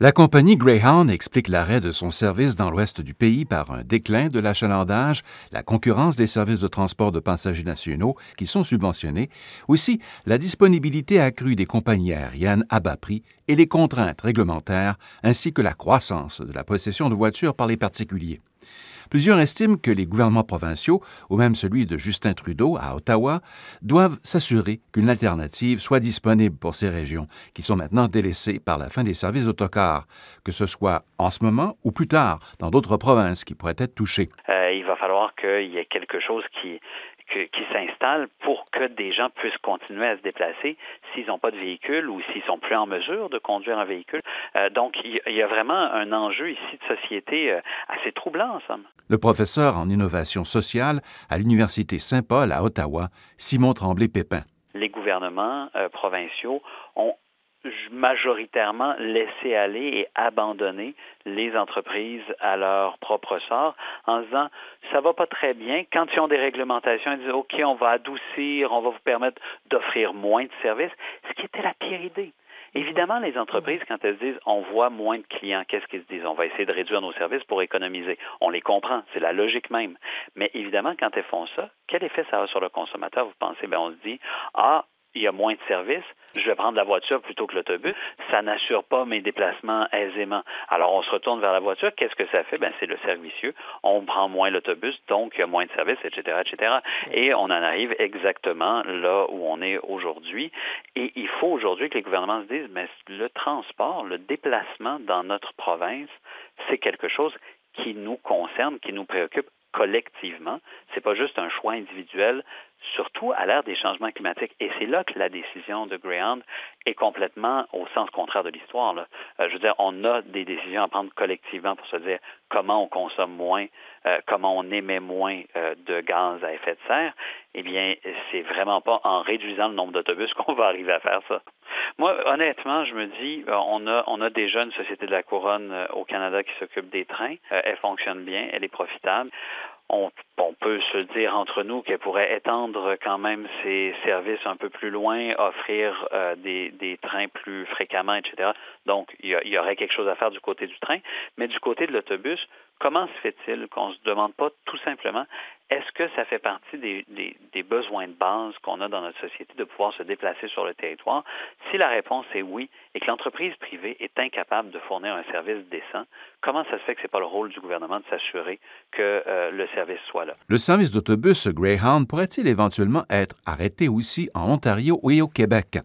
La compagnie Greyhound explique l'arrêt de son service dans l'ouest du pays par un déclin de l'achalandage, la concurrence des services de transport de passagers nationaux qui sont subventionnés, aussi la disponibilité accrue des compagnies aériennes à bas prix et les contraintes réglementaires, ainsi que la croissance de la possession de voitures par les particuliers. Plusieurs estiment que les gouvernements provinciaux, ou même celui de Justin Trudeau à Ottawa, doivent s'assurer qu'une alternative soit disponible pour ces régions, qui sont maintenant délaissées par la fin des services d'autocar, que ce soit en ce moment ou plus tard dans d'autres provinces qui pourraient être touchées. Euh, il va falloir qu'il y ait quelque chose qui, s'installe pour que des gens puissent continuer à se déplacer s'ils n'ont pas de véhicule ou s'ils sont plus en mesure de conduire un véhicule. Euh, donc, il y a vraiment un enjeu ici de société euh, assez troublant, en somme. Le professeur en innovation sociale à l'Université Saint-Paul à Ottawa, Simon Tremblay-Pépin. Les gouvernements euh, provinciaux ont majoritairement laisser aller et abandonner les entreprises à leur propre sort en disant ça va pas très bien. Quand ils ont des réglementations, ils disent OK, on va adoucir, on va vous permettre d'offrir moins de services, ce qui était la pire idée. Évidemment, les entreprises, quand elles se disent on voit moins de clients, qu'est-ce qu'ils se disent? On va essayer de réduire nos services pour économiser. On les comprend, c'est la logique même. Mais évidemment, quand elles font ça, quel effet ça a sur le consommateur? Vous pensez, bien, on se dit, ah, il y a moins de services, je vais prendre la voiture plutôt que l'autobus. Ça n'assure pas mes déplacements aisément. Alors, on se retourne vers la voiture. Qu'est-ce que ça fait? Ben, c'est le servicieux. On prend moins l'autobus, donc il y a moins de services, etc., etc. Et on en arrive exactement là où on est aujourd'hui. Et il faut aujourd'hui que les gouvernements se disent, mais le transport, le déplacement dans notre province, c'est quelque chose qui nous concerne, qui nous préoccupe collectivement. C'est pas juste un choix individuel surtout à l'ère des changements climatiques. Et c'est là que la décision de Greyhound est complètement au sens contraire de l'histoire. Euh, je veux dire, on a des décisions à prendre collectivement pour se dire comment on consomme moins, euh, comment on émet moins euh, de gaz à effet de serre. Eh bien, c'est vraiment pas en réduisant le nombre d'autobus qu'on va arriver à faire ça. Moi, honnêtement, je me dis, on a, on a déjà une société de la couronne au Canada qui s'occupe des trains. elle fonctionne bien, elle est profitable on, peut se dire entre nous qu'elle pourrait étendre quand même ses services un peu plus loin, offrir euh, des, trains plus fréquemment, etc. Donc, il y, aurait quelque chose à faire du côté du train. Mais du côté de l'autobus, comment se fait-il qu'on ne se demande pas tout simplement est-ce que ça fait partie des, des, besoins de base qu'on a dans notre société de pouvoir se déplacer sur le territoire? Si la réponse est oui et que l'entreprise privée est incapable de fournir un service décent, comment ça se fait que ce n'est pas le rôle du gouvernement de s'assurer que euh, le service Le service d'autobus Greyhound pourrait-il éventuellement être arrêté aussi en Ontario et au Québec?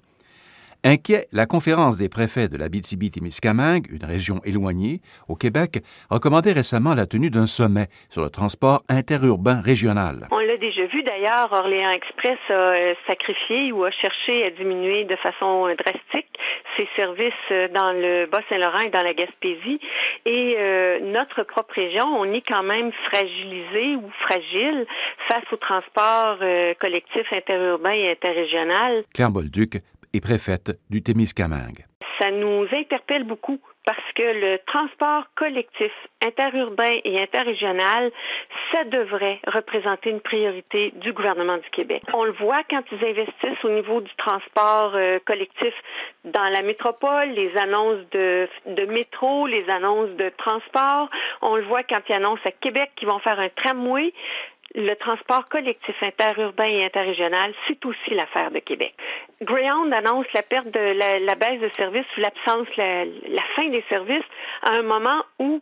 Inquiet, la conférence des préfets de l'Abitibi-Témiscamingue, une région éloignée, au Québec, recommandait récemment la tenue d'un sommet sur le transport interurbain régional. On l'a déjà vu d'ailleurs, Orléans Express a euh, sacrifié ou a cherché à diminuer de façon euh, drastique ses services euh, dans le Bas-Saint-Laurent et dans la Gaspésie. Et notre propre région, on est quand même fragilisé ou fragile face au transport collectif interurbain et interrégional. Claire Bolduc, et préfète du Témiscamingue. Ça nous interpelle beaucoup parce que le transport collectif interurbain et interrégional, ça devrait représenter une priorité du gouvernement du Québec. On le voit quand ils investissent au niveau du transport euh, collectif dans la métropole, les annonces de, de métro, les annonces de transport. On le voit quand ils annoncent à Québec qu'ils vont faire un tramway le transport collectif interurbain et interrégional, c'est aussi l'affaire de Québec. Greyhound annonce la perte de la, baisse de services ou l'absence, la, la fin des services à un moment où,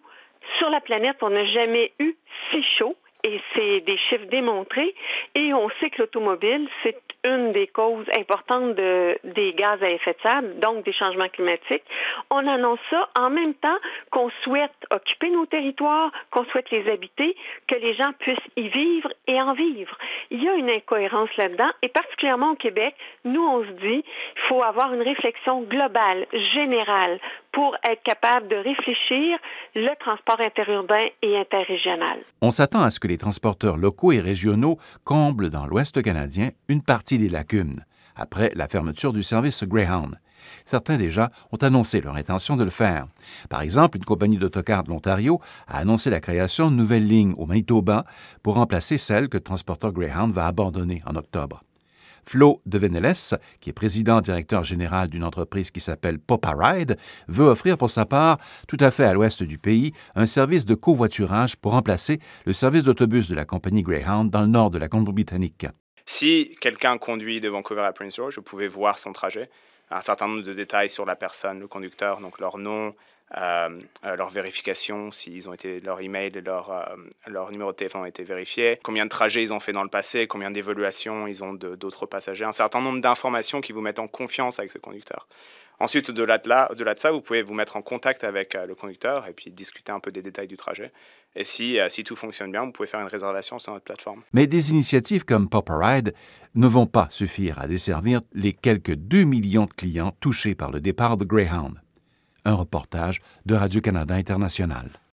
sur la planète, on n'a jamais eu si chaud et c'est des chiffres démontrés. Et on sait que l'automobile, c'est une des causes importantes de, des gaz à effet de serre, donc des changements climatiques. On annonce ça en même temps qu'on souhaite occuper nos territoires, qu'on souhaite les habiter, que les gens puissent y vivre et en vivre. Il y a une incohérence là-dedans, et particulièrement au Québec, nous, on se dit, il faut avoir une réflexion globale, générale, pour être capable de réfléchir le transport interurbain et interrégional. On s'attend à ce que les transporteurs locaux et régionaux comblent dans l'Ouest canadien une partie des lacunes après la fermeture du service Greyhound. Certains déjà ont annoncé leur intention de le faire. Par exemple, une compagnie d'autocars de l'Ontario a annoncé la création de nouvelles lignes au Manitoba pour remplacer celle que Transporteur Greyhound va abandonner en octobre. Flo de Venelles, qui est président directeur général d'une entreprise qui s'appelle Poparide, veut offrir pour sa part, tout à fait à l'ouest du pays, un service de covoiturage pour remplacer le service d'autobus de la compagnie Greyhound dans le nord de la Colombie-Britannique. Si quelqu'un conduit de Vancouver à Prince George, je pouvais voir son trajet, un certain nombre de détails sur la personne, le conducteur, donc leur nom, euh, euh, leur vérification, s'ils ont été leur email, leur euh, leur numéro de téléphone ont été vérifiés, combien de trajets ils ont fait dans le passé, combien d'évaluations ils ont d'autres passagers, un certain nombre d'informations qui vous mettent en confiance avec ce conducteur. Ensuite, de, là, de, de ça, vous pouvez vous mettre en contact avec le conducteur et puis discuter un peu des détails du trajet. Et si, si tout fonctionne bien, vous pouvez faire une réservation sur notre plateforme. Mais des initiatives comme Ride ne vont pas suffire à desservir les quelques 2 millions de clients touchés par le départ de Greyhound. Un reportage de Radio-Canada International.